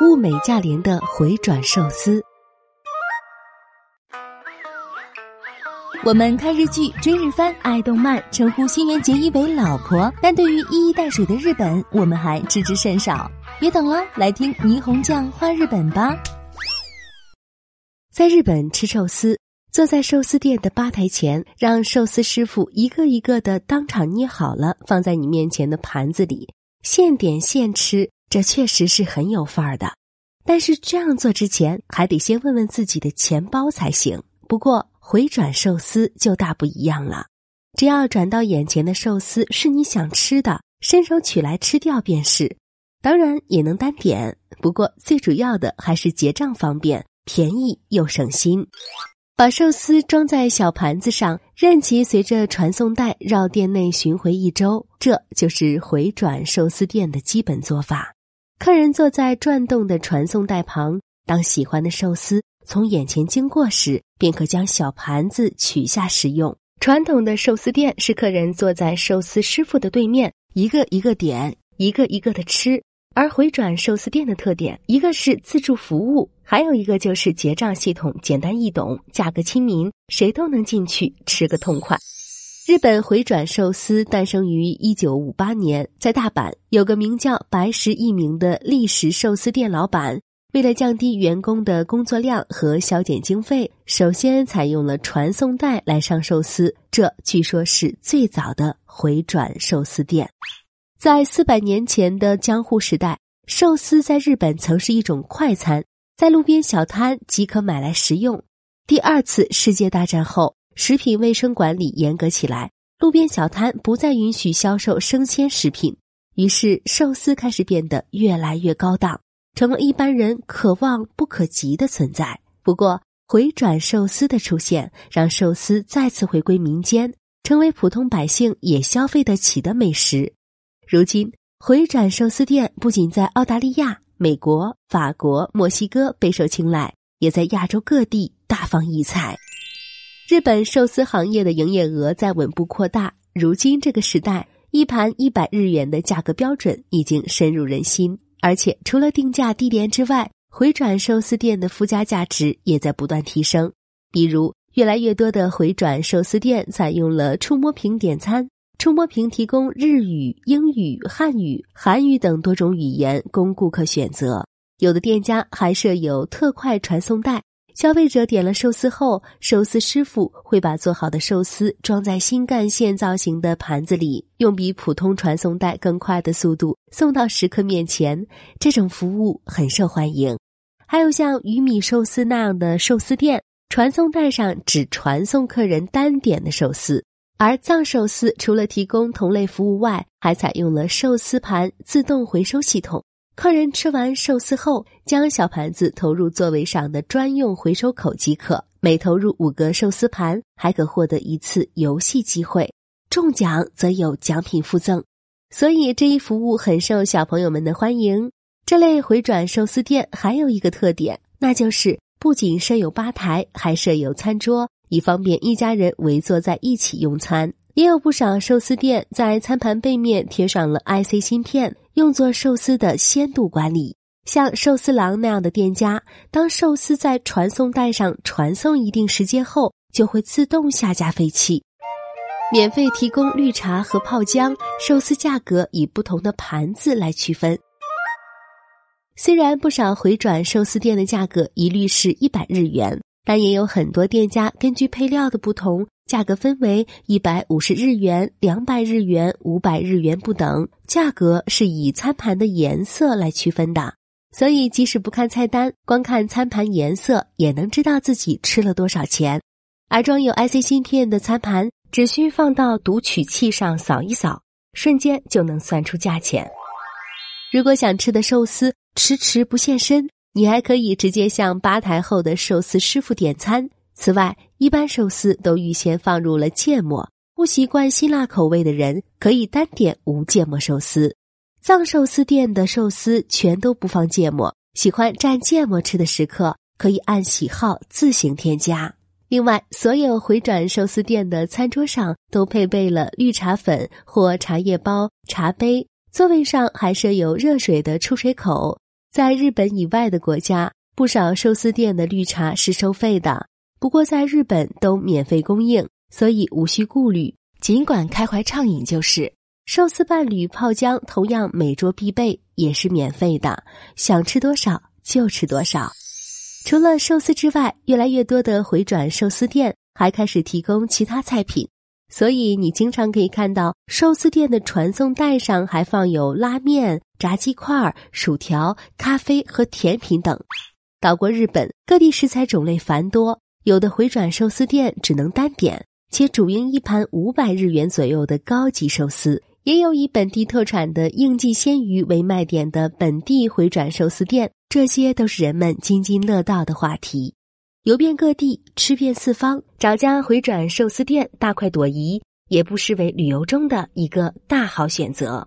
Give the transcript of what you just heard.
物美价廉的回转寿司。我们看日剧、追日番、爱动漫，称呼新垣结衣为老婆，但对于一衣带水的日本，我们还知之甚少。别等了，来听霓虹酱画日本吧。在日本吃寿司，坐在寿司店的吧台前，让寿司师傅一个一个的当场捏好了，放在你面前的盘子里，现点现吃，这确实是很有范儿的。但是这样做之前，还得先问问自己的钱包才行。不过，回转寿司就大不一样了，只要转到眼前的寿司是你想吃的，伸手取来吃掉便是。当然也能单点，不过最主要的还是结账方便、便宜又省心。把寿司装在小盘子上，任其随着传送带绕店内巡回一周，这就是回转寿司店的基本做法。客人坐在转动的传送带旁，当喜欢的寿司。从眼前经过时，便可将小盘子取下食用。传统的寿司店是客人坐在寿司师傅的对面，一个一个点，一个一个的吃。而回转寿司店的特点，一个是自助服务，还有一个就是结账系统简单易懂，价格亲民，谁都能进去吃个痛快。日本回转寿司诞生于一九五八年，在大阪有个名叫白石一明的历史寿司店老板。为了降低员工的工作量和削减经费，首先采用了传送带来上寿司。这据说是最早的回转寿司店。在四百年前的江户时代，寿司在日本曾是一种快餐，在路边小摊即可买来食用。第二次世界大战后，食品卫生管理严格起来，路边小摊不再允许销售生鲜食品，于是寿司开始变得越来越高档。成了一般人可望不可及的存在。不过，回转寿司的出现，让寿司再次回归民间，成为普通百姓也消费得起的美食。如今，回转寿司店不仅在澳大利亚、美国、法国、墨西哥备受青睐，也在亚洲各地大放异彩。日本寿司行业的营业额在稳步扩大。如今这个时代，一盘一百日元的价格标准已经深入人心。而且，除了定价低廉之外，回转寿司店的附加价值也在不断提升。比如，越来越多的回转寿司店采用了触摸屏点餐，触摸屏提供日语、英语、汉语、韩语等多种语言供顾客选择。有的店家还设有特快传送带。消费者点了寿司后，寿司师傅会把做好的寿司装在新干线造型的盘子里，用比普通传送带更快的速度送到食客面前。这种服务很受欢迎。还有像鱼米寿司那样的寿司店，传送带上只传送客人单点的寿司。而藏寿司除了提供同类服务外，还采用了寿司盘自动回收系统。客人吃完寿司后，将小盘子投入座位上的专用回收口即可。每投入五个寿司盘，还可获得一次游戏机会，中奖则有奖品附赠。所以这一服务很受小朋友们的欢迎。这类回转寿司店还有一个特点，那就是不仅设有吧台，还设有餐桌，以方便一家人围坐在一起用餐。也有不少寿司店在餐盘背面贴上了 IC 芯片。用作寿司的鲜度管理，像寿司郎那样的店家，当寿司在传送带上传送一定时间后，就会自动下架废弃。免费提供绿茶和泡姜，寿司价格以不同的盘子来区分。虽然不少回转寿司店的价格一律是一百日元，但也有很多店家根据配料的不同。价格分为一百五十日元、两百日元、五百日元不等，价格是以餐盘的颜色来区分的，所以即使不看菜单，光看餐盘颜色也能知道自己吃了多少钱。而装有 IC 芯片的餐盘，只需放到读取器上扫一扫，瞬间就能算出价钱。如果想吃的寿司迟迟不现身，你还可以直接向吧台后的寿司师傅点餐。此外，一般寿司都预先放入了芥末，不习惯辛辣口味的人可以单点无芥末寿司。藏寿司店的寿司全都不放芥末，喜欢蘸芥末吃的食客可以按喜好自行添加。另外，所有回转寿司店的餐桌上都配备了绿茶粉或茶叶包、茶杯，座位上还设有热水的出水口。在日本以外的国家，不少寿司店的绿茶是收费的，不过在日本都免费供应，所以无需顾虑。尽管开怀畅饮，就是寿司伴侣泡姜，同样每桌必备，也是免费的，想吃多少就吃多少。除了寿司之外，越来越多的回转寿司店还开始提供其他菜品。所以，你经常可以看到寿司店的传送带上还放有拉面、炸鸡块、薯条、咖啡和甜品等。岛国日本，各地食材种类繁多，有的回转寿司店只能单点，且主营一盘五百日元左右的高级寿司；也有以本地特产的应季鲜鱼为卖点的本地回转寿司店。这些都是人们津津乐道的话题。游遍各地，吃遍四方，找家回转寿司店大快朵颐，也不失为旅游中的一个大好选择。